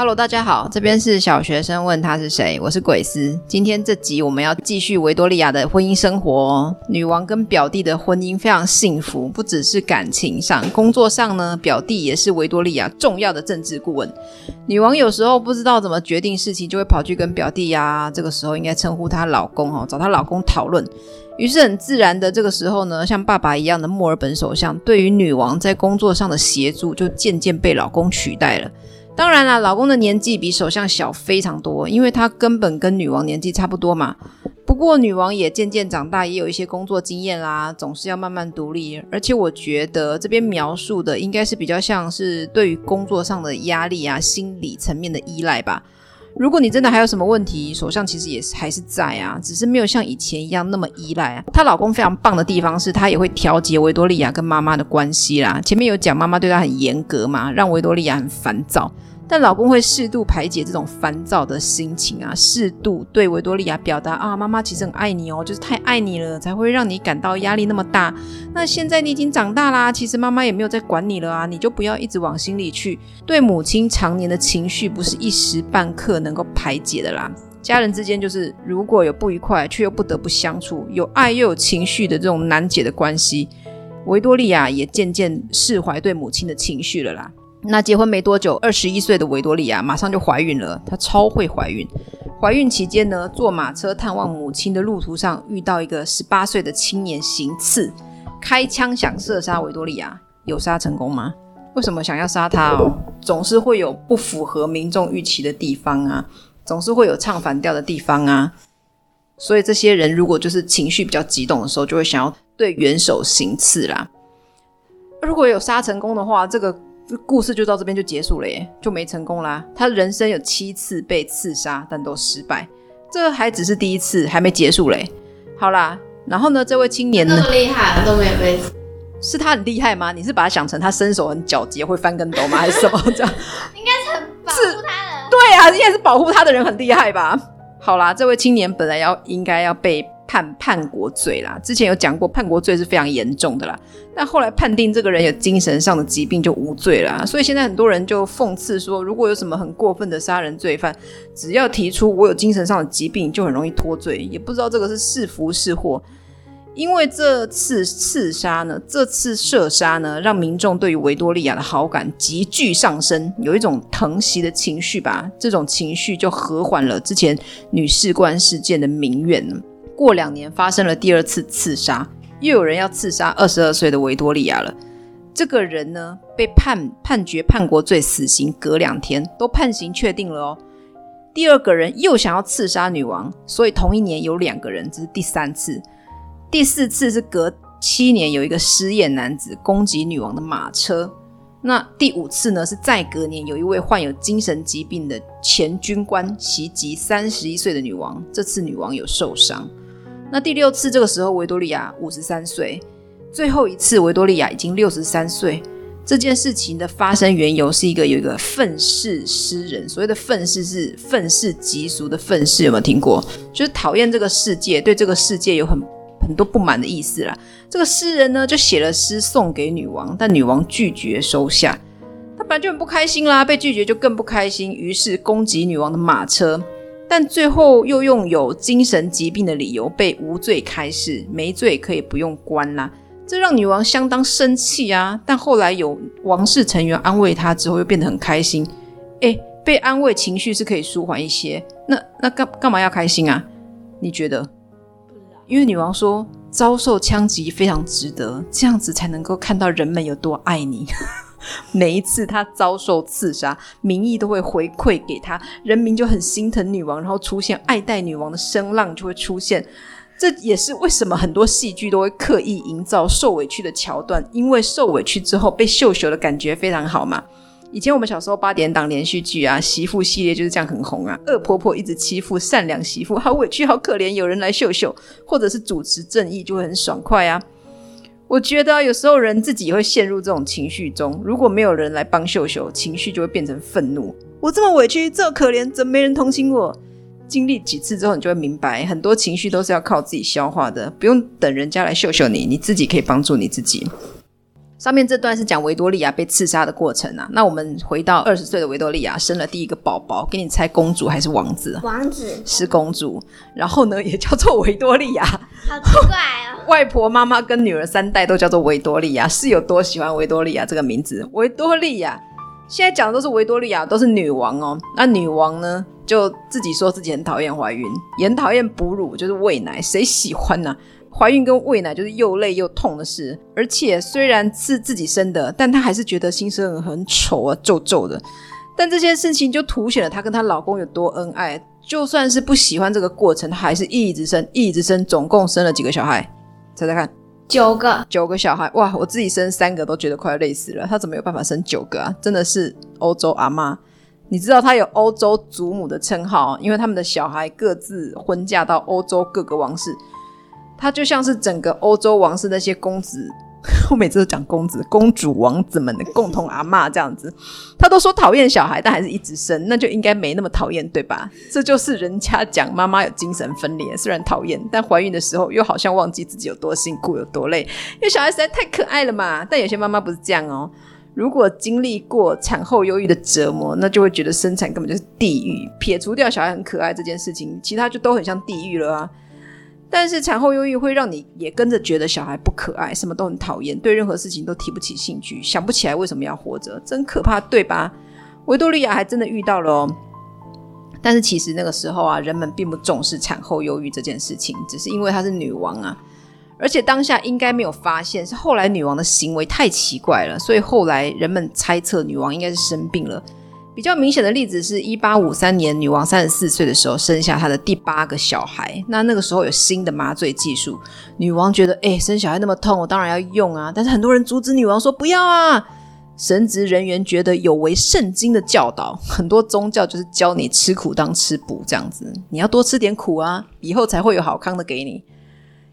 Hello，大家好，这边是小学生问他是谁，我是鬼斯。今天这集我们要继续维多利亚的婚姻生活哦。女王跟表弟的婚姻非常幸福，不只是感情上，工作上呢，表弟也是维多利亚重要的政治顾问。女王有时候不知道怎么决定事情，就会跑去跟表弟呀、啊，这个时候应该称呼她老公哦，找她老公讨论。于是很自然的，这个时候呢，像爸爸一样的墨尔本首相，对于女王在工作上的协助，就渐渐被老公取代了。当然啦，老公的年纪比首相小非常多，因为他根本跟女王年纪差不多嘛。不过女王也渐渐长大，也有一些工作经验啦，总是要慢慢独立。而且我觉得这边描述的应该是比较像是对于工作上的压力啊，心理层面的依赖吧。如果你真的还有什么问题，首相其实也是还是在啊，只是没有像以前一样那么依赖啊。她老公非常棒的地方是，他也会调节维多利亚跟妈妈的关系啦。前面有讲妈妈对他很严格嘛，让维多利亚很烦躁。但老公会适度排解这种烦躁的心情啊，适度对维多利亚表达啊，妈妈其实很爱你哦，就是太爱你了，才会让你感到压力那么大。那现在你已经长大啦，其实妈妈也没有在管你了啊，你就不要一直往心里去。对母亲常年的情绪不是一时半刻能够排解的啦。家人之间就是如果有不愉快，却又不得不相处，有爱又有情绪的这种难解的关系，维多利亚也渐渐释怀对母亲的情绪了啦。那结婚没多久，二十一岁的维多利亚马上就怀孕了。她超会怀孕。怀孕期间呢，坐马车探望母亲的路途上，遇到一个十八岁的青年行刺，开枪想射杀维多利亚，有杀成功吗？为什么想要杀她哦？总是会有不符合民众预期的地方啊，总是会有唱反调的地方啊。所以这些人如果就是情绪比较激动的时候，就会想要对元首行刺啦。如果有杀成功的话，这个。故事就到这边就结束了耶，就没成功啦。他人生有七次被刺杀，但都失败。这还只是第一次，还没结束嘞。好啦，然后呢，这位青年呢？那么厉害都没有被，是他很厉害吗？你是把他想成他身手很矫捷，会翻跟斗吗？还是什么这样？应该是很保护他的。对啊，应该是保护他的人很厉害吧？好啦，这位青年本来要应该要被。判叛国罪啦，之前有讲过，叛国罪是非常严重的啦。但后来判定这个人有精神上的疾病就无罪啦。所以现在很多人就讽刺说，如果有什么很过分的杀人罪犯，只要提出我有精神上的疾病，就很容易脱罪。也不知道这个是是福是祸。因为这次刺杀呢，这次射杀呢，让民众对于维多利亚的好感急剧上升，有一种疼惜的情绪吧。这种情绪就和缓了之前女士官事件的民怨。过两年发生了第二次刺杀，又有人要刺杀二十二岁的维多利亚了。这个人呢，被判判决叛国罪死刑，隔两天都判刑确定了哦。第二个人又想要刺杀女王，所以同一年有两个人，这是第三次。第四次是隔七年有一个失业男子攻击女王的马车。那第五次呢，是再隔年有一位患有精神疾病的前军官袭击三十一岁的女王，这次女王有受伤。那第六次，这个时候维多利亚五十三岁，最后一次维多利亚已经六十三岁。这件事情的发生缘由是一个有一个愤世诗人，所谓的愤世是愤世嫉俗的愤世，有没有听过？就是讨厌这个世界，对这个世界有很很多不满的意思啦。这个诗人呢，就写了诗送给女王，但女王拒绝收下。他本来就很不开心啦，被拒绝就更不开心，于是攻击女王的马车。但最后又用有精神疾病的理由被无罪开释，没罪可以不用关啦，这让女王相当生气啊。但后来有王室成员安慰她之后，又变得很开心。诶，被安慰情绪是可以舒缓一些。那那干干嘛要开心啊？你觉得？因为女王说遭受枪击非常值得，这样子才能够看到人们有多爱你。每一次他遭受刺杀，民意都会回馈给他，人民就很心疼女王，然后出现爱戴女王的声浪就会出现。这也是为什么很多戏剧都会刻意营造受委屈的桥段，因为受委屈之后被秀秀的感觉非常好嘛。以前我们小时候八点档连续剧啊，媳妇系列就是这样很红啊。恶婆婆一直欺负善良媳妇，好委屈，好可怜，有人来秀秀，或者是主持正义就会很爽快啊。我觉得有时候人自己会陷入这种情绪中，如果没有人来帮秀秀，情绪就会变成愤怒。我这么委屈，这么可怜，怎么没人同情我？经历几次之后，你就会明白，很多情绪都是要靠自己消化的，不用等人家来秀秀你，你自己可以帮助你自己。上面这段是讲维多利亚被刺杀的过程啊。那我们回到二十岁的维多利亚生了第一个宝宝，给你猜公主还是王子？王子是公主，然后呢 也叫做维多利亚，好奇怪哦。外婆、妈妈跟女儿三代都叫做维多利亚，是有多喜欢维多利亚这个名字？维多利亚现在讲的都是维多利亚，都是女王哦。那女王呢，就自己说自己很讨厌怀孕，也很讨厌哺乳，就是喂奶，谁喜欢呢、啊？怀孕跟喂奶就是又累又痛的事，而且虽然是自己生的，但她还是觉得新生儿很丑啊，皱皱的。但这件事情就凸显了她跟她老公有多恩爱。就算是不喜欢这个过程，她还是一直生，一直生，总共生了几个小孩？猜猜看，九个，九个小孩。哇，我自己生三个都觉得快要累死了，她怎么有办法生九个啊？真的是欧洲阿妈。你知道她有欧洲祖母的称号，因为他们的小孩各自婚嫁到欧洲各个王室。他就像是整个欧洲王室那些公子，我每次都讲公子、公主、王子们的共同阿嬷这样子。他都说讨厌小孩，但还是一直生，那就应该没那么讨厌，对吧？这就是人家讲妈妈有精神分裂，虽然讨厌，但怀孕的时候又好像忘记自己有多辛苦、有多累，因为小孩实在太可爱了嘛。但有些妈妈不是这样哦，如果经历过产后忧郁的折磨，那就会觉得生产根本就是地狱。撇除掉小孩很可爱这件事情，其他就都很像地狱了啊。但是产后忧郁会让你也跟着觉得小孩不可爱，什么都很讨厌，对任何事情都提不起兴趣，想不起来为什么要活着，真可怕，对吧？维多利亚还真的遇到了哦。但是其实那个时候啊，人们并不重视产后忧郁这件事情，只是因为她是女王啊，而且当下应该没有发现，是后来女王的行为太奇怪了，所以后来人们猜测女王应该是生病了。比较明显的例子是，一八五三年，女王三十四岁的时候生下她的第八个小孩。那那个时候有新的麻醉技术，女王觉得，哎，生小孩那么痛，我当然要用啊。但是很多人阻止女王说不要啊。神职人员觉得有违圣经的教导，很多宗教就是教你吃苦当吃补这样子，你要多吃点苦啊，以后才会有好康的给你。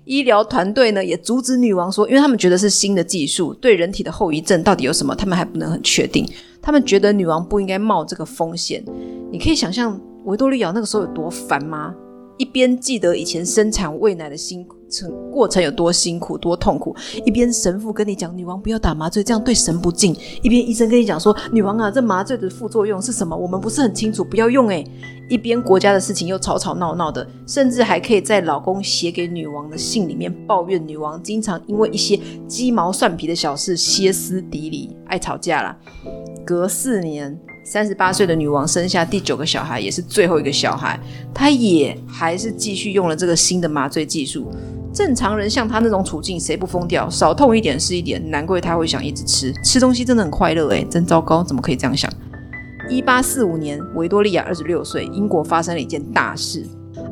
医疗团队呢也阻止女王说，因为他们觉得是新的技术，对人体的后遗症到底有什么，他们还不能很确定。他们觉得女王不应该冒这个风险。你可以想象维多利亚那个时候有多烦吗？一边记得以前生产喂奶的辛苦程过程有多辛苦多痛苦，一边神父跟你讲女王不要打麻醉，这样对神不敬；一边医生跟你讲说女王啊，这麻醉的副作用是什么？我们不是很清楚，不要用诶。一边国家的事情又吵吵闹闹的，甚至还可以在老公写给女王的信里面抱怨女王经常因为一些鸡毛蒜皮的小事歇斯底里，爱吵架啦。隔四年。三十八岁的女王生下第九个小孩，也是最后一个小孩，她也还是继续用了这个新的麻醉技术。正常人像她那种处境，谁不疯掉？少痛一点是一点，难怪她会想一直吃，吃东西真的很快乐诶，真糟糕，怎么可以这样想？一八四五年，维多利亚二十六岁，英国发生了一件大事，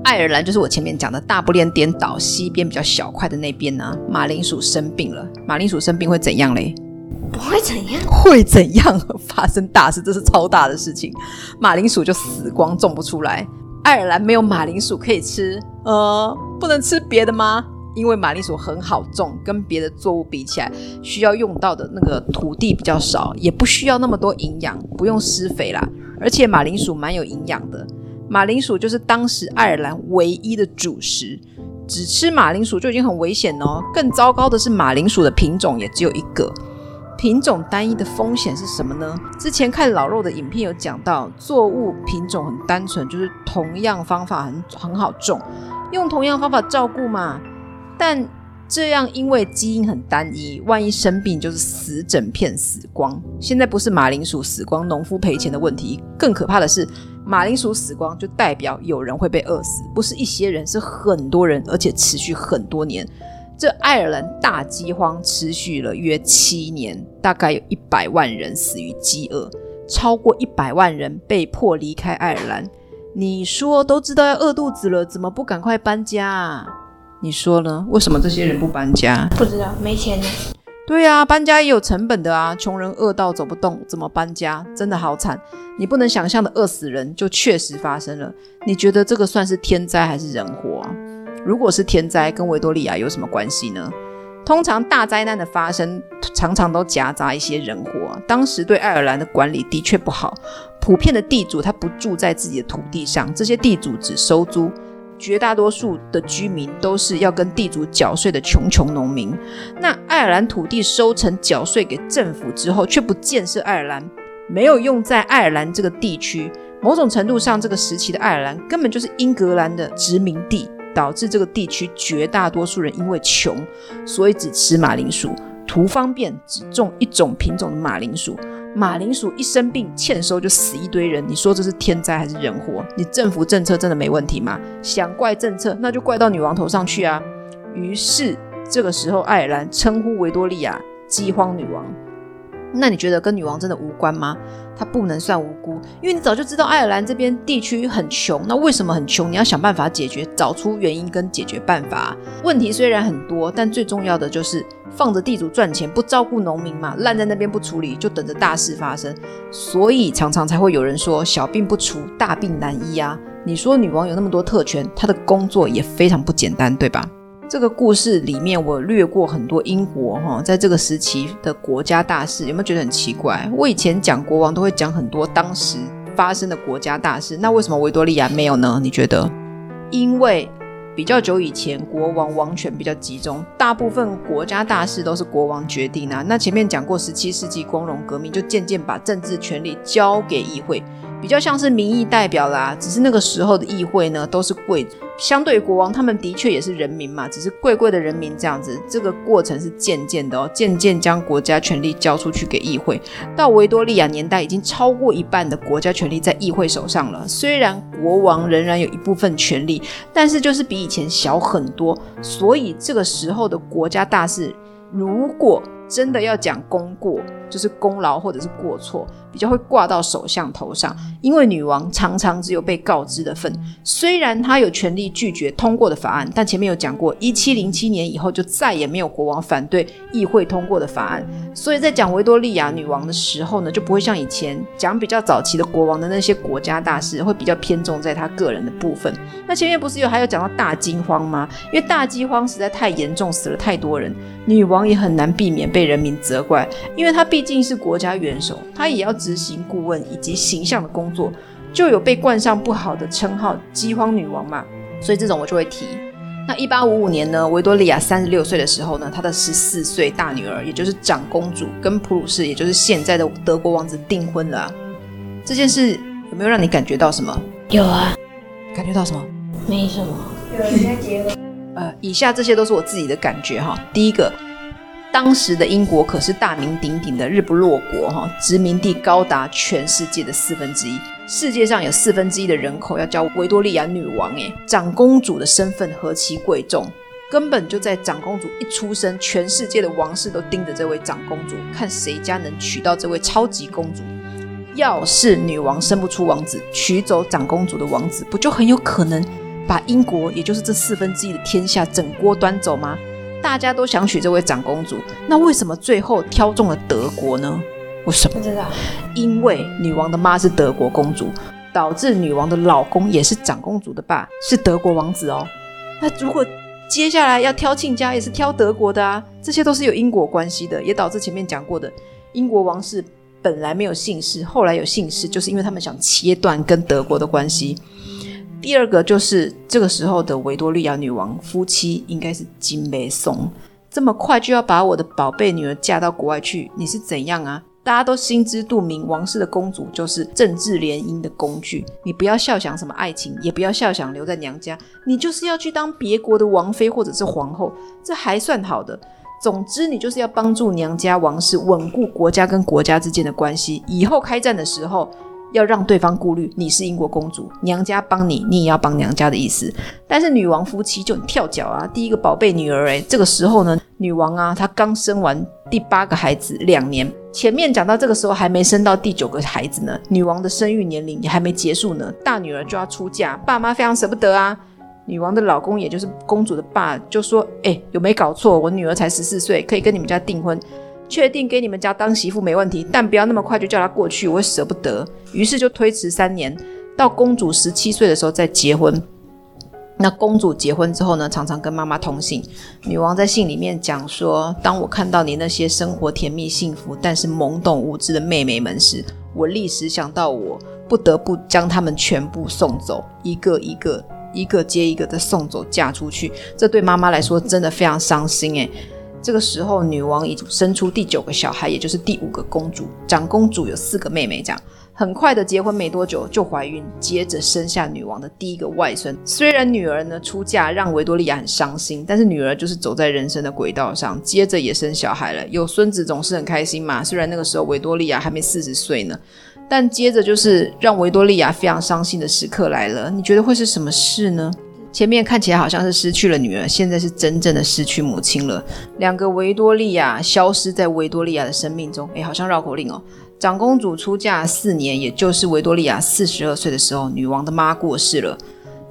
爱尔兰就是我前面讲的大不列颠岛西边比较小块的那边呢、马铃薯生病了。马铃薯生病会怎样嘞？不会怎样？会怎样？发生大事，这是超大的事情。马铃薯就死光，种不出来。爱尔兰没有马铃薯可以吃，呃，不能吃别的吗？因为马铃薯很好种，跟别的作物比起来，需要用到的那个土地比较少，也不需要那么多营养，不用施肥啦。而且马铃薯蛮有营养的。马铃薯就是当时爱尔兰唯一的主食，只吃马铃薯就已经很危险哦。更糟糕的是，马铃薯的品种也只有一个。品种单一的风险是什么呢？之前看老肉的影片有讲到，作物品种很单纯，就是同样方法很很好种，用同样方法照顾嘛。但这样因为基因很单一，万一生病就是死整片死光。现在不是马铃薯死光，农夫赔钱的问题，更可怕的是马铃薯死光就代表有人会被饿死，不是一些人，是很多人，而且持续很多年。这爱尔兰大饥荒持续了约七年，大概有一百万人死于饥饿，超过一百万人被迫离开爱尔兰。你说都知道要饿肚子了，怎么不赶快搬家啊？你说呢？为什么这些人不搬家？不知道，没钱呢。对啊，搬家也有成本的啊。穷人饿到走不动，怎么搬家？真的好惨。你不能想象的饿死人，就确实发生了。你觉得这个算是天灾还是人祸啊？如果是天灾，跟维多利亚有什么关系呢？通常大灾难的发生，常常都夹杂一些人祸。当时对爱尔兰的管理的确不好，普遍的地主他不住在自己的土地上，这些地主只收租。绝大多数的居民都是要跟地主缴税的穷穷农民。那爱尔兰土地收成缴税给政府之后，却不建设爱尔兰，没有用在爱尔兰这个地区。某种程度上，这个时期的爱尔兰根本就是英格兰的殖民地，导致这个地区绝大多数人因为穷，所以只吃马铃薯，图方便只种一种品种的马铃薯。马铃薯一生病，欠收就死一堆人。你说这是天灾还是人祸？你政府政策真的没问题吗？想怪政策，那就怪到女王头上去啊！于是这个时候，爱尔兰称呼维多利亚“饥荒女王”。那你觉得跟女王真的无关吗？她不能算无辜，因为你早就知道爱尔兰这边地区很穷。那为什么很穷？你要想办法解决，找出原因跟解决办法。问题虽然很多，但最重要的就是放着地主赚钱，不照顾农民嘛，烂在那边不处理，就等着大事发生。所以常常才会有人说，小病不除，大病难医啊。你说女王有那么多特权，她的工作也非常不简单，对吧？这个故事里面，我略过很多英国哈，在这个时期的国家大事，有没有觉得很奇怪？我以前讲国王都会讲很多当时发生的国家大事，那为什么维多利亚没有呢？你觉得？因为比较久以前，国王王权比较集中，大部分国家大事都是国王决定啊。那前面讲过，十七世纪光荣革命就渐渐把政治权力交给议会。比较像是民意代表啦，只是那个时候的议会呢，都是贵，相对国王，他们的确也是人民嘛，只是贵贵的人民这样子。这个过程是渐渐的哦，渐渐将国家权力交出去给议会。到维多利亚年代，已经超过一半的国家权力在议会手上了。虽然国王仍然有一部分权力，但是就是比以前小很多。所以这个时候的国家大事，如果真的要讲功过，就是功劳或者是过错，比较会挂到首相头上。因为女王常常只有被告知的份，虽然她有权利拒绝通过的法案，但前面有讲过，一七零七年以后就再也没有国王反对议会通过的法案。所以在讲维多利亚女王的时候呢，就不会像以前讲比较早期的国王的那些国家大事，会比较偏重在她个人的部分。那前面不是有还有讲到大饥荒吗？因为大饥荒实在太严重，死了太多人，女王也很难避免。被人民责怪，因为她毕竟是国家元首，他也要执行顾问以及形象的工作，就有被冠上不好的称号“饥荒女王”嘛。所以这种我就会提。那一八五五年呢，维多利亚三十六岁的时候呢，她的十四岁大女儿，也就是长公主，跟普鲁士，也就是现在的德国王子订婚了啊。这件事有没有让你感觉到什么？有啊。感觉到什么？没什么。有人在结婚。呃，以下这些都是我自己的感觉哈。第一个。当时的英国可是大名鼎鼎的日不落国哈，殖民地高达全世界的四分之一，世界上有四分之一的人口要叫维多利亚女王诶，长公主的身份何其贵重，根本就在长公主一出生，全世界的王室都盯着这位长公主，看谁家能娶到这位超级公主。要是女王生不出王子，娶走长公主的王子，不就很有可能把英国，也就是这四分之一的天下整锅端走吗？大家都想娶这位长公主，那为什么最后挑中了德国呢？为什么？不知道。因为女王的妈是德国公主，导致女王的老公也是长公主的爸是德国王子哦。那如果接下来要挑亲家，也是挑德国的啊。这些都是有因果关系的，也导致前面讲过的英国王室本来没有姓氏，后来有姓氏，就是因为他们想切断跟德国的关系。第二个就是这个时候的维多利亚女王夫妻应该是金梅松，这么快就要把我的宝贝女儿嫁到国外去，你是怎样啊？大家都心知肚明，王室的公主就是政治联姻的工具，你不要笑想什么爱情，也不要笑想留在娘家，你就是要去当别国的王妃或者是皇后，这还算好的。总之，你就是要帮助娘家王室稳固国家跟国家之间的关系，以后开战的时候。要让对方顾虑，你是英国公主，娘家帮你，你也要帮娘家的意思。但是女王夫妻就很跳脚啊，第一个宝贝女儿，诶，这个时候呢，女王啊，她刚生完第八个孩子两年，前面讲到这个时候还没生到第九个孩子呢，女王的生育年龄也还没结束呢，大女儿就要出嫁，爸妈非常舍不得啊。女王的老公也就是公主的爸就说，诶，有没搞错？我女儿才十四岁，可以跟你们家订婚。确定给你们家当媳妇没问题，但不要那么快就叫她过去，我舍不得。于是就推迟三年，到公主十七岁的时候再结婚。那公主结婚之后呢，常常跟妈妈通信。女王在信里面讲说：“当我看到你那些生活甜蜜幸福，但是懵懂无知的妹妹们时，我立时想到我不得不将她们全部送走，一个一个。”一个接一个的送走嫁出去，这对妈妈来说真的非常伤心诶。这个时候，女王已经生出第九个小孩，也就是第五个公主。长公主有四个妹妹，这样很快的结婚没多久就怀孕，接着生下女王的第一个外孙。虽然女儿呢出嫁让维多利亚很伤心，但是女儿就是走在人生的轨道上，接着也生小孩了。有孙子总是很开心嘛。虽然那个时候维多利亚还没四十岁呢，但接着就是让维多利亚非常伤心的时刻来了。你觉得会是什么事呢？前面看起来好像是失去了女儿，现在是真正的失去母亲了。两个维多利亚消失在维多利亚的生命中，诶，好像绕口令哦。长公主出嫁四年，也就是维多利亚四十二岁的时候，女王的妈过世了。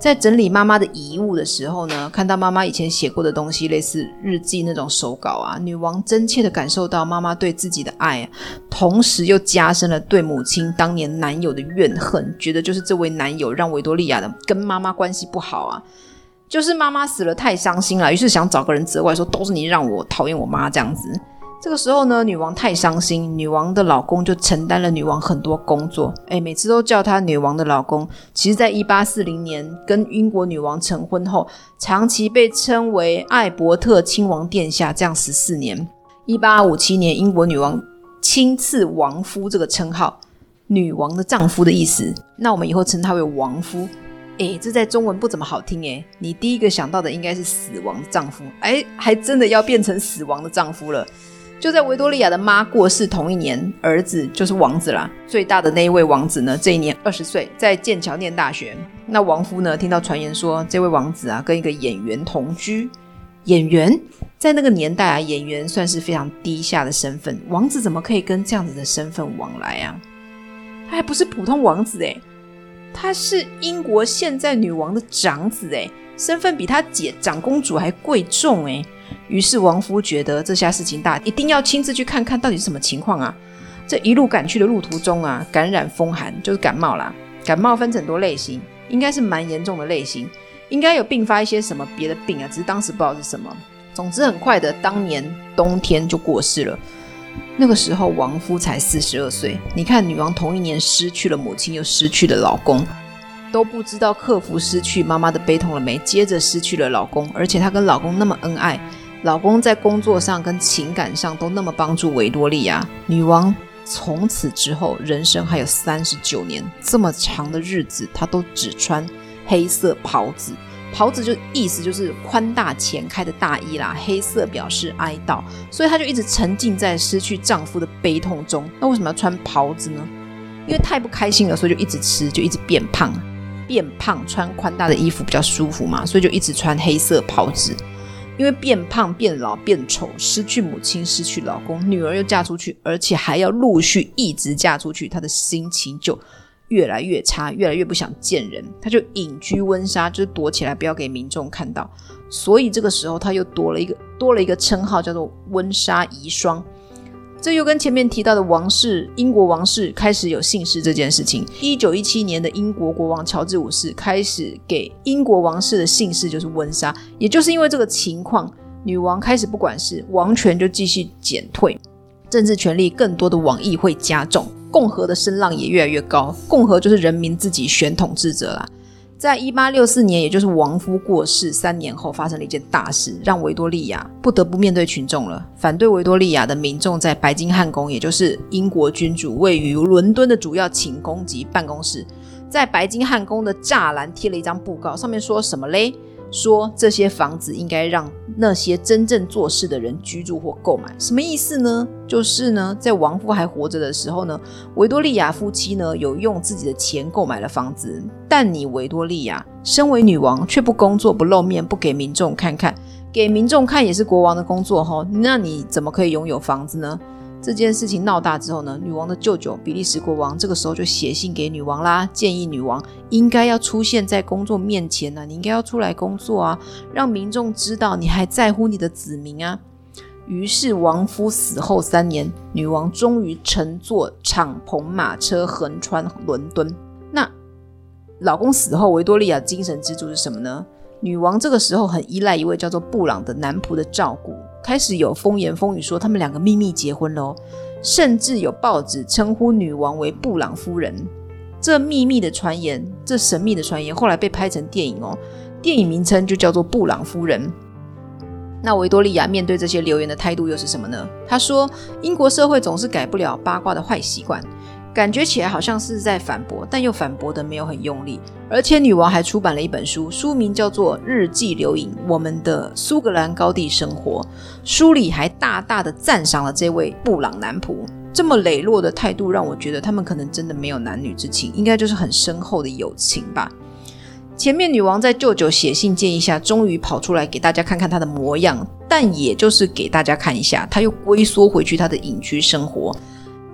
在整理妈妈的遗物的时候呢，看到妈妈以前写过的东西，类似日记那种手稿啊，女王真切地感受到妈妈对自己的爱，同时又加深了对母亲当年男友的怨恨，觉得就是这位男友让维多利亚的跟妈妈关系不好啊，就是妈妈死了太伤心了，于是想找个人责怪，说都是你让我讨厌我妈这样子。这个时候呢，女王太伤心，女王的老公就承担了女王很多工作，诶，每次都叫她女王的老公。其实，在一八四零年跟英国女王成婚后，长期被称为艾伯特亲王殿下，这样十四年。一八五七年，英国女王亲赐王夫这个称号，女王的丈夫的意思。那我们以后称他为王夫。诶，这在中文不怎么好听诶，你第一个想到的应该是死亡的丈夫，诶，还真的要变成死亡的丈夫了。就在维多利亚的妈过世同一年，儿子就是王子啦。最大的那一位王子呢，这一年二十岁，在剑桥念大学。那王夫呢，听到传言说，这位王子啊，跟一个演员同居。演员在那个年代啊，演员算是非常低下的身份。王子怎么可以跟这样子的身份往来啊？他还不是普通王子诶，他是英国现在女王的长子诶，身份比他姐长公主还贵重诶。于是王夫觉得这下事情大，一定要亲自去看看到底是什么情况啊！这一路赶去的路途中啊，感染风寒，就是感冒啦。感冒分成很多类型，应该是蛮严重的类型，应该有并发一些什么别的病啊，只是当时不知道是什么。总之很快的，当年冬天就过世了。那个时候王夫才四十二岁。你看，女王同一年失去了母亲，又失去了老公，都不知道克服失去妈妈的悲痛了没？接着失去了老公，而且她跟老公那么恩爱。老公在工作上跟情感上都那么帮助维多利亚女王，从此之后人生还有三十九年这么长的日子，她都只穿黑色袍子。袍子就意思就是宽大前开的大衣啦，黑色表示哀悼，所以她就一直沉浸在失去丈夫的悲痛中。那为什么要穿袍子呢？因为太不开心了，所以就一直吃，就一直变胖。变胖穿宽大的衣服比较舒服嘛，所以就一直穿黑色袍子。因为变胖、变老、变丑，失去母亲，失去老公，女儿又嫁出去，而且还要陆续一直嫁出去，她的心情就越来越差，越来越不想见人，她就隐居温莎，就是躲起来，不要给民众看到。所以这个时候，她又多了一个多了一个称号，叫做温莎遗孀。这又跟前面提到的王室，英国王室开始有姓氏这件事情。一九一七年的英国国王乔治五世开始给英国王室的姓氏就是温莎，也就是因为这个情况，女王开始不管事，王权就继续减退，政治权力更多的往议会加重，共和的声浪也越来越高。共和就是人民自己选统治者啦。在一八六四年，也就是亡夫过世三年后，发生了一件大事，让维多利亚不得不面对群众了。反对维多利亚的民众在白金汉宫，也就是英国君主位于伦敦的主要寝宫及办公室，在白金汉宫的栅栏贴了一张布告，上面说什么嘞？说这些房子应该让那些真正做事的人居住或购买，什么意思呢？就是呢，在王夫还活着的时候呢，维多利亚夫妻呢有用自己的钱购买了房子，但你维多利亚身为女王却不工作、不露面、不给民众看看，给民众看也是国王的工作哈，那你怎么可以拥有房子呢？这件事情闹大之后呢，女王的舅舅比利时国王这个时候就写信给女王啦，建议女王应该要出现在工作面前呢，你应该要出来工作啊，让民众知道你还在乎你的子民啊。于是王夫死后三年，女王终于乘坐敞篷马车横穿伦敦。那老公死后，维多利亚精神支柱是什么呢？女王这个时候很依赖一位叫做布朗的男仆的照顾。开始有风言风语说他们两个秘密结婚喽，甚至有报纸称呼女王为布朗夫人。这秘密的传言，这神秘的传言，后来被拍成电影哦。电影名称就叫做《布朗夫人》。那维多利亚面对这些流言的态度又是什么呢？她说：“英国社会总是改不了八卦的坏习惯。”感觉起来好像是在反驳，但又反驳得没有很用力。而且女王还出版了一本书，书名叫做《日记留影：我们的苏格兰高地生活》。书里还大大的赞赏了这位布朗男仆。这么磊落的态度，让我觉得他们可能真的没有男女之情，应该就是很深厚的友情吧。前面女王在舅舅写信建议下，终于跑出来给大家看看她的模样，但也就是给大家看一下，她又龟缩回去她的隐居生活。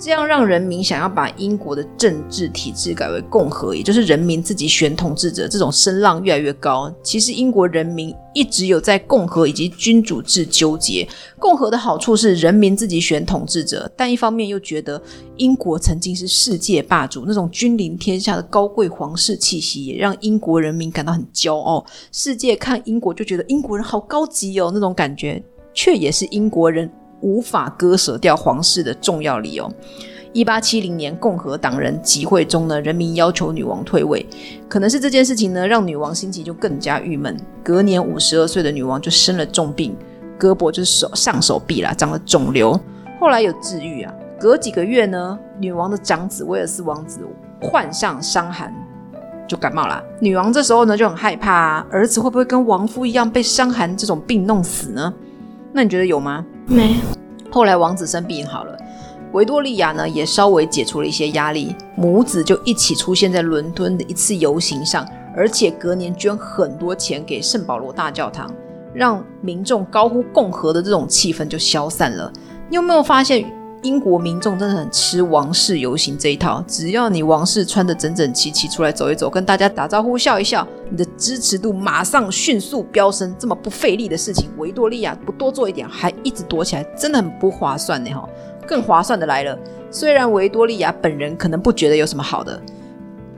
这样让人民想要把英国的政治体制改为共和，也就是人民自己选统治者，这种声浪越来越高。其实英国人民一直有在共和以及君主制纠结。共和的好处是人民自己选统治者，但一方面又觉得英国曾经是世界霸主，那种君临天下的高贵皇室气息也让英国人民感到很骄傲。世界看英国就觉得英国人好高级哦，那种感觉却也是英国人。无法割舍掉皇室的重要理由。一八七零年，共和党人集会中呢，人民要求女王退位，可能是这件事情呢，让女王心情就更加郁闷。隔年，五十二岁的女王就生了重病，胳膊就是手上手臂啦，长了肿瘤。后来有治愈啊。隔几个月呢，女王的长子威尔斯王子患上伤寒，就感冒了。女王这时候呢就很害怕啊，儿子会不会跟亡夫一样被伤寒这种病弄死呢？那你觉得有吗？没。后来王子生病好了，维多利亚呢也稍微解除了一些压力，母子就一起出现在伦敦的一次游行上，而且隔年捐很多钱给圣保罗大教堂，让民众高呼共和的这种气氛就消散了。你有没有发现？英国民众真的很吃王室游行这一套，只要你王室穿得整整齐齐出来走一走，跟大家打招呼笑一笑，你的支持度马上迅速飙升。这么不费力的事情，维多利亚不多做一点，还一直躲起来，真的很不划算呢！哈，更划算的来了，虽然维多利亚本人可能不觉得有什么好的，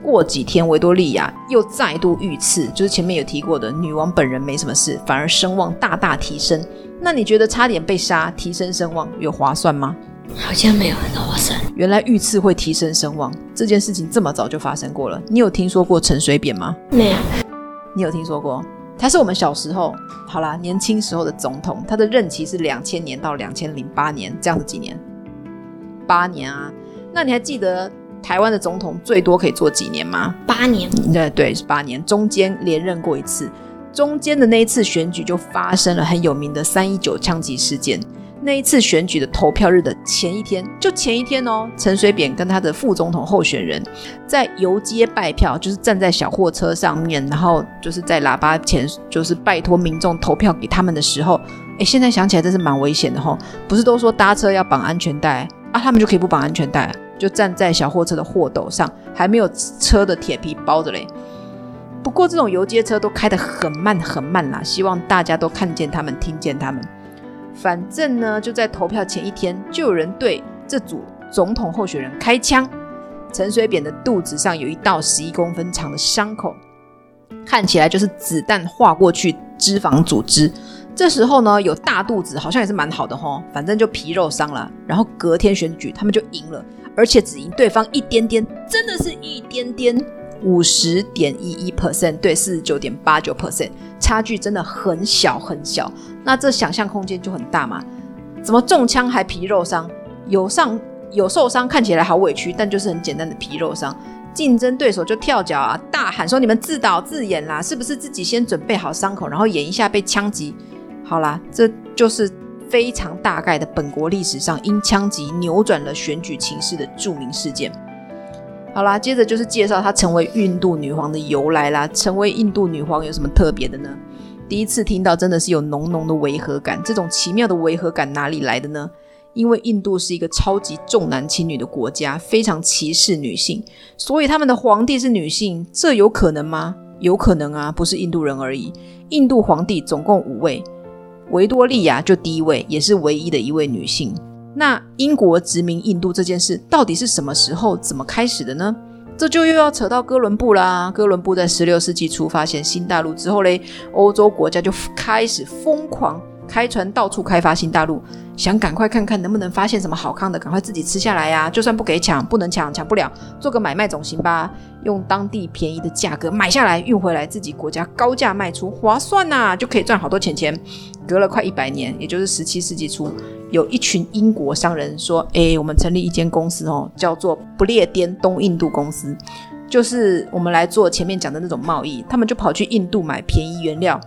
过几天维多利亚又再度遇刺，就是前面有提过的，女王本人没什么事，反而声望大大提升。那你觉得差点被杀，提升声望有划算吗？好像没有很划算。原来遇刺会提升声望，这件事情这么早就发生过了。你有听说过陈水扁吗？没有。你有听说过？他是我们小时候，好啦，年轻时候的总统。他的任期是两千年到两千零八年，这样子几年？八年啊。那你还记得台湾的总统最多可以做几年吗？八年。对对，是八年，中间连任过一次。中间的那一次选举就发生了很有名的三一九枪击事件。那一次选举的投票日的前一天，就前一天哦，陈水扁跟他的副总统候选人，在游街拜票，就是站在小货车上面，然后就是在喇叭前，就是拜托民众投票给他们的时候，诶，现在想起来真是蛮危险的吼，不是都说搭车要绑安全带啊，他们就可以不绑安全带，就站在小货车的货斗上，还没有车的铁皮包着嘞。不过这种游街车都开得很慢很慢啦，希望大家都看见他们，听见他们。反正呢，就在投票前一天，就有人对这组总统候选人开枪。陈水扁的肚子上有一道十一公分长的伤口，看起来就是子弹划过去脂肪组织。这时候呢，有大肚子，好像也是蛮好的吼，反正就皮肉伤了。然后隔天选举，他们就赢了，而且只赢对方一点点，真的是一点点。五十点一一 percent 对四十九点八九 percent，差距真的很小很小。那这想象空间就很大嘛？怎么中枪还皮肉伤？有上有受伤，看起来好委屈，但就是很简单的皮肉伤。竞争对手就跳脚啊，大喊说：“你们自导自演啦，是不是自己先准备好伤口，然后演一下被枪击？”好啦，这就是非常大概的本国历史上因枪击扭转了选举情势的著名事件。好啦，接着就是介绍她成为印度女皇的由来啦。成为印度女皇有什么特别的呢？第一次听到真的是有浓浓的违和感。这种奇妙的违和感哪里来的呢？因为印度是一个超级重男轻女的国家，非常歧视女性，所以他们的皇帝是女性，这有可能吗？有可能啊，不是印度人而已。印度皇帝总共五位，维多利亚就第一位，也是唯一的一位女性。那英国殖民印度这件事到底是什么时候、怎么开始的呢？这就又要扯到哥伦布啦。哥伦布在十六世纪初发现新大陆之后嘞，欧洲国家就开始疯狂开船到处开发新大陆，想赶快看看能不能发现什么好康的，赶快自己吃下来呀！就算不给抢，不能抢，抢不了，做个买卖总行吧？用当地便宜的价格买下来，运回来自己国家高价卖出，划算呐，就可以赚好多钱钱。隔了快一百年，也就是十七世纪初，有一群英国商人说：“诶，我们成立一间公司哦，叫做不列颠东印度公司，就是我们来做前面讲的那种贸易。”他们就跑去印度买便宜原料。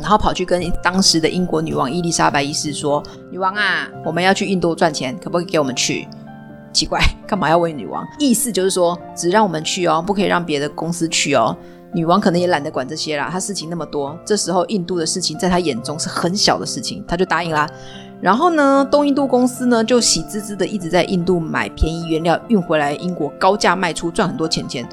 然后跑去跟当时的英国女王伊丽莎白一世说：“女王啊，我们要去印度赚钱，可不可以给我们去？”奇怪，干嘛要问女王？意思就是说，只让我们去哦，不可以让别的公司去哦。女王可能也懒得管这些啦，她事情那么多。这时候印度的事情在她眼中是很小的事情，她就答应啦。然后呢，东印度公司呢就喜滋滋的一直在印度买便宜原料，运回来英国高价卖出，赚很多钱钱。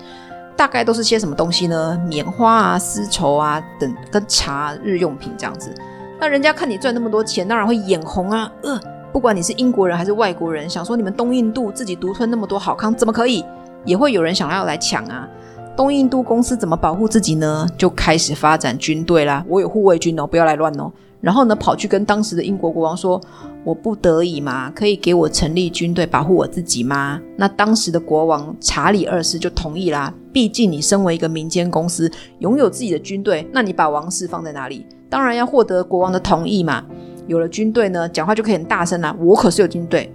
大概都是些什么东西呢？棉花啊、丝绸啊等，跟茶、日用品这样子。那人家看你赚那么多钱，当然会眼红啊。呃，不管你是英国人还是外国人，想说你们东印度自己独吞那么多好康，怎么可以？也会有人想要来抢啊。东印度公司怎么保护自己呢？就开始发展军队啦。我有护卫军哦，不要来乱哦。然后呢，跑去跟当时的英国国王说：“我不得已嘛，可以给我成立军队保护我自己吗？”那当时的国王查理二世就同意啦。毕竟你身为一个民间公司，拥有自己的军队，那你把王室放在哪里？当然要获得国王的同意嘛。有了军队呢，讲话就可以很大声啦。我可是有军队，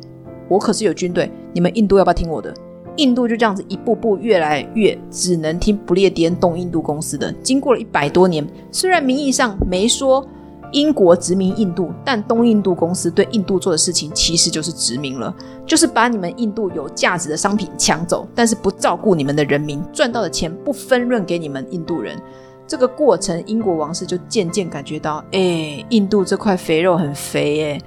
我可是有军队。你们印度要不要听我的？印度就这样子一步步越来越只能听不列颠东印度公司的。经过了一百多年，虽然名义上没说。英国殖民印度，但东印度公司对印度做的事情其实就是殖民了，就是把你们印度有价值的商品抢走，但是不照顾你们的人民，赚到的钱不分润给你们印度人。这个过程，英国王室就渐渐感觉到，哎，印度这块肥肉很肥，哎，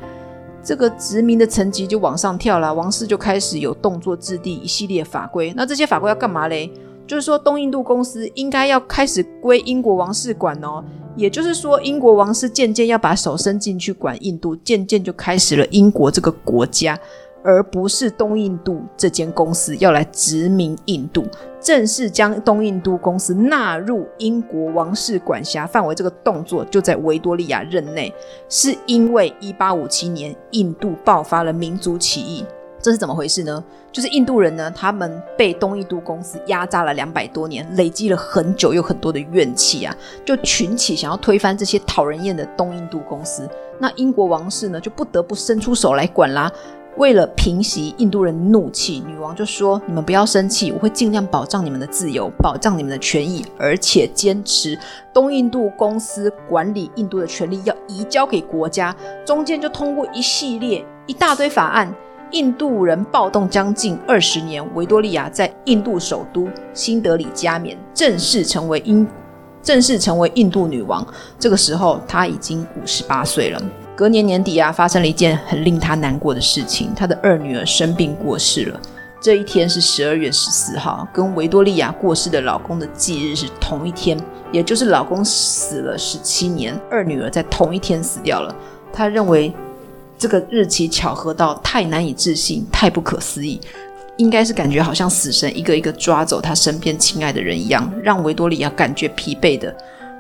这个殖民的层级就往上跳了，王室就开始有动作制定一系列法规。那这些法规要干嘛嘞？就是说，东印度公司应该要开始归英国王室管哦。也就是说，英国王室渐渐要把手伸进去管印度，渐渐就开始了英国这个国家，而不是东印度这间公司要来殖民印度。正式将东印度公司纳入英国王室管辖范围，这个动作就在维多利亚任内，是因为一八五七年印度爆发了民族起义。这是怎么回事呢？就是印度人呢，他们被东印度公司压榨了两百多年，累积了很久，有很多的怨气啊，就群起想要推翻这些讨人厌的东印度公司。那英国王室呢，就不得不伸出手来管啦。为了平息印度人怒气，女王就说：“你们不要生气，我会尽量保障你们的自由，保障你们的权益，而且坚持东印度公司管理印度的权利要移交给国家。”中间就通过一系列一大堆法案。印度人暴动将近二十年，维多利亚在印度首都新德里加冕，正式成为英，正式成为印度女王。这个时候，她已经五十八岁了。隔年年底啊，发生了一件很令她难过的事情，她的二女儿生病过世了。这一天是十二月十四号，跟维多利亚过世的老公的忌日是同一天，也就是老公死了十七年，二女儿在同一天死掉了。她认为。这个日期巧合到太难以置信，太不可思议，应该是感觉好像死神一个一个抓走他身边亲爱的人一样，让维多利亚感觉疲惫的。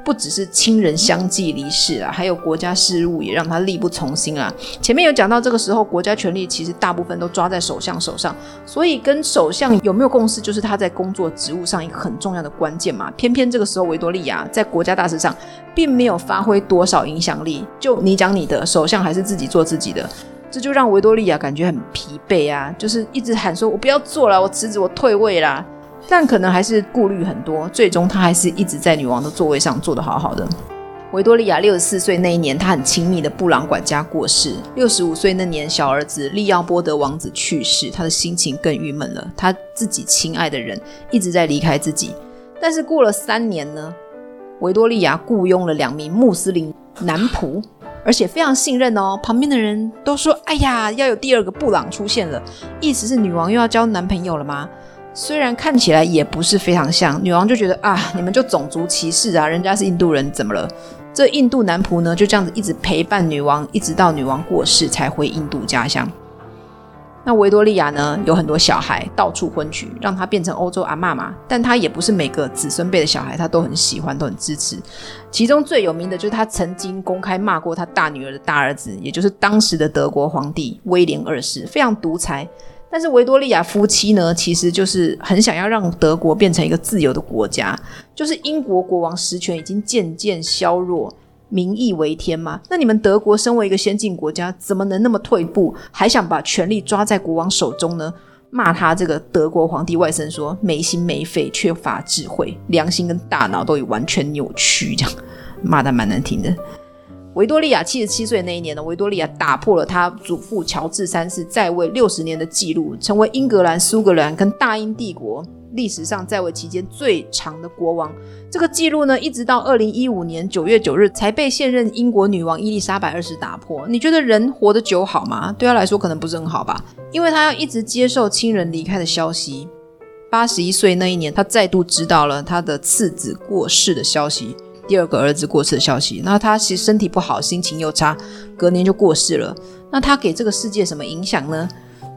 不只是亲人相继离世啊，还有国家事务也让他力不从心啊。前面有讲到，这个时候国家权力其实大部分都抓在首相手上，所以跟首相有没有共识，就是他在工作职务上一个很重要的关键嘛。偏偏这个时候维多利亚在国家大事上并没有发挥多少影响力，就你讲你的，首相还是自己做自己的，这就让维多利亚感觉很疲惫啊，就是一直喊说：“我不要做了，我辞职，我退位啦。”但可能还是顾虑很多，最终她还是一直在女王的座位上坐得好好的。维多利亚六十四岁那一年，她很亲密的布朗管家过世。六十五岁那年，小儿子利奥波德王子去世，她的心情更郁闷了。她自己亲爱的人一直在离开自己。但是过了三年呢，维多利亚雇佣了两名穆斯林男仆，而且非常信任哦。旁边的人都说：“哎呀，要有第二个布朗出现了。”意思是女王又要交男朋友了吗？虽然看起来也不是非常像，女王就觉得啊，你们就种族歧视啊，人家是印度人，怎么了？这印度男仆呢，就这样子一直陪伴女王，一直到女王过世才回印度家乡。那维多利亚呢，有很多小孩，到处婚娶，让她变成欧洲阿嬷嘛。但她也不是每个子孙辈的小孩，她都很喜欢，都很支持。其中最有名的就是她曾经公开骂过她大女儿的大儿子，也就是当时的德国皇帝威廉二世，非常独裁。但是维多利亚夫妻呢，其实就是很想要让德国变成一个自由的国家，就是英国国王实权已经渐渐削弱。民意为天嘛？那你们德国身为一个先进国家，怎么能那么退步，还想把权力抓在国王手中呢？骂他这个德国皇帝外甥说没心没肺，缺乏智慧，良心跟大脑都已完全扭曲，这样骂得蛮难听的。维多利亚七十七岁那一年呢，维多利亚打破了他祖父乔治三世在位六十年的记录，成为英格兰、苏格兰跟大英帝国。历史上在位期间最长的国王，这个记录呢，一直到二零一五年九月九日才被现任英国女王伊丽莎白二世打破。你觉得人活得久好吗？对他来说可能不是很好吧，因为他要一直接受亲人离开的消息。八十一岁那一年，他再度知道了他的次子过世的消息，第二个儿子过世的消息。那他其实身体不好，心情又差，隔年就过世了。那他给这个世界什么影响呢？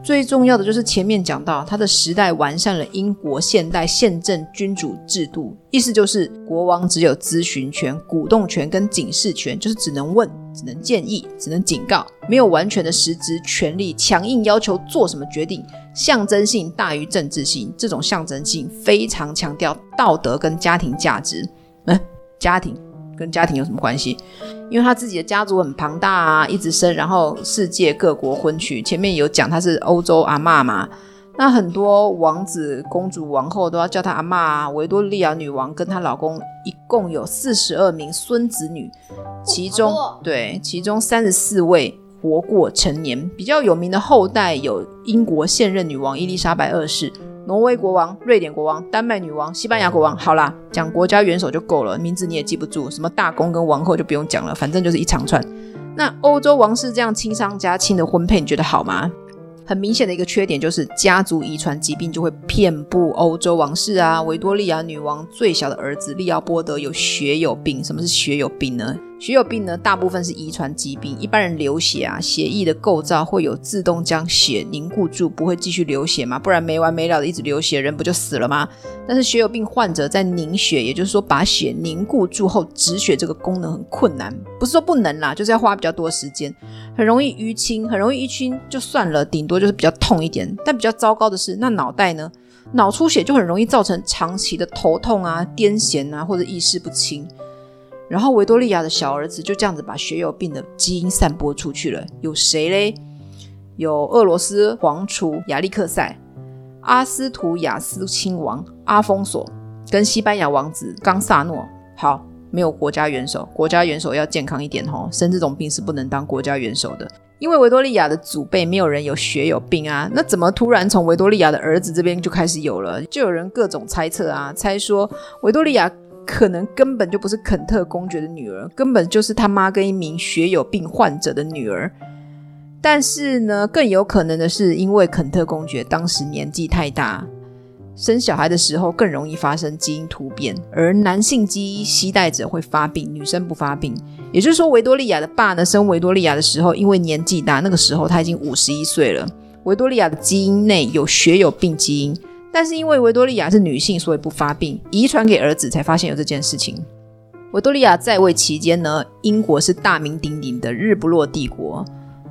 最重要的就是前面讲到，他的时代完善了英国现代宪政君主制度，意思就是国王只有咨询权、鼓动权跟警示权，就是只能问、只能建议、只能警告，没有完全的实质权力，强硬要求做什么决定，象征性大于政治性。这种象征性非常强调道德跟家庭价值。嗯，家庭。跟家庭有什么关系？因为他自己的家族很庞大啊，一直生，然后世界各国婚娶。前面有讲他是欧洲阿嬷嘛，那很多王子、公主、王后都要叫他阿嬷啊。维多利亚女王跟她老公一共有四十二名孙子女，其中对，其中三十四位活过成年。比较有名的后代有英国现任女王伊丽莎白二世。挪威国王、瑞典国王、丹麦女王、西班牙国王，好啦，讲国家元首就够了，名字你也记不住，什么大公跟王后就不用讲了，反正就是一长串。那欧洲王室这样亲上加亲的婚配，你觉得好吗？很明显的一个缺点就是家族遗传疾病就会遍布欧洲王室啊。维多利亚女王最小的儿子利奥波德有血友病，什么是血友病呢？血友病呢，大部分是遗传疾病。一般人流血啊，血液的构造会有自动将血凝固住，不会继续流血嘛，不然没完没了的一直流血，人不就死了吗？但是血友病患者在凝血，也就是说把血凝固住后止血这个功能很困难，不是说不能啦，就是要花比较多时间，很容易淤青，很容易淤青就算了，顶多就是比较痛一点。但比较糟糕的是，那脑袋呢？脑出血就很容易造成长期的头痛啊、癫痫啊，或者意识不清。然后维多利亚的小儿子就这样子把血友病的基因散播出去了。有谁嘞？有俄罗斯皇储亚历克塞、阿斯图亚斯亲王阿丰索跟西班牙王子冈萨诺。好，没有国家元首，国家元首要健康一点哦，生这种病是不能当国家元首的。因为维多利亚的祖辈没有人有血友病啊，那怎么突然从维多利亚的儿子这边就开始有了？就有人各种猜测啊，猜说维多利亚。可能根本就不是肯特公爵的女儿，根本就是他妈跟一名血友病患者的女儿。但是呢，更有可能的是，因为肯特公爵当时年纪太大，生小孩的时候更容易发生基因突变，而男性基因携带者会发病，女生不发病。也就是说，维多利亚的爸呢，生维多利亚的时候，因为年纪大，那个时候他已经五十一岁了，维多利亚的基因内有血友病基因。但是因为维多利亚是女性，所以不发病，遗传给儿子才发现有这件事情。维多利亚在位期间呢，英国是大名鼎鼎的日不落帝国，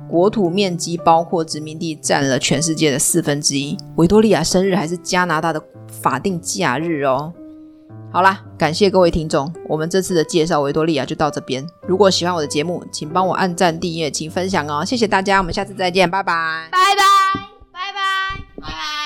国土面积包括殖民地占了全世界的四分之一。维多利亚生日还是加拿大的法定假日哦。好啦，感谢各位听众，我们这次的介绍维多利亚就到这边。如果喜欢我的节目，请帮我按赞、订阅、请分享哦，谢谢大家，我们下次再见，拜拜，拜拜。拜拜，拜拜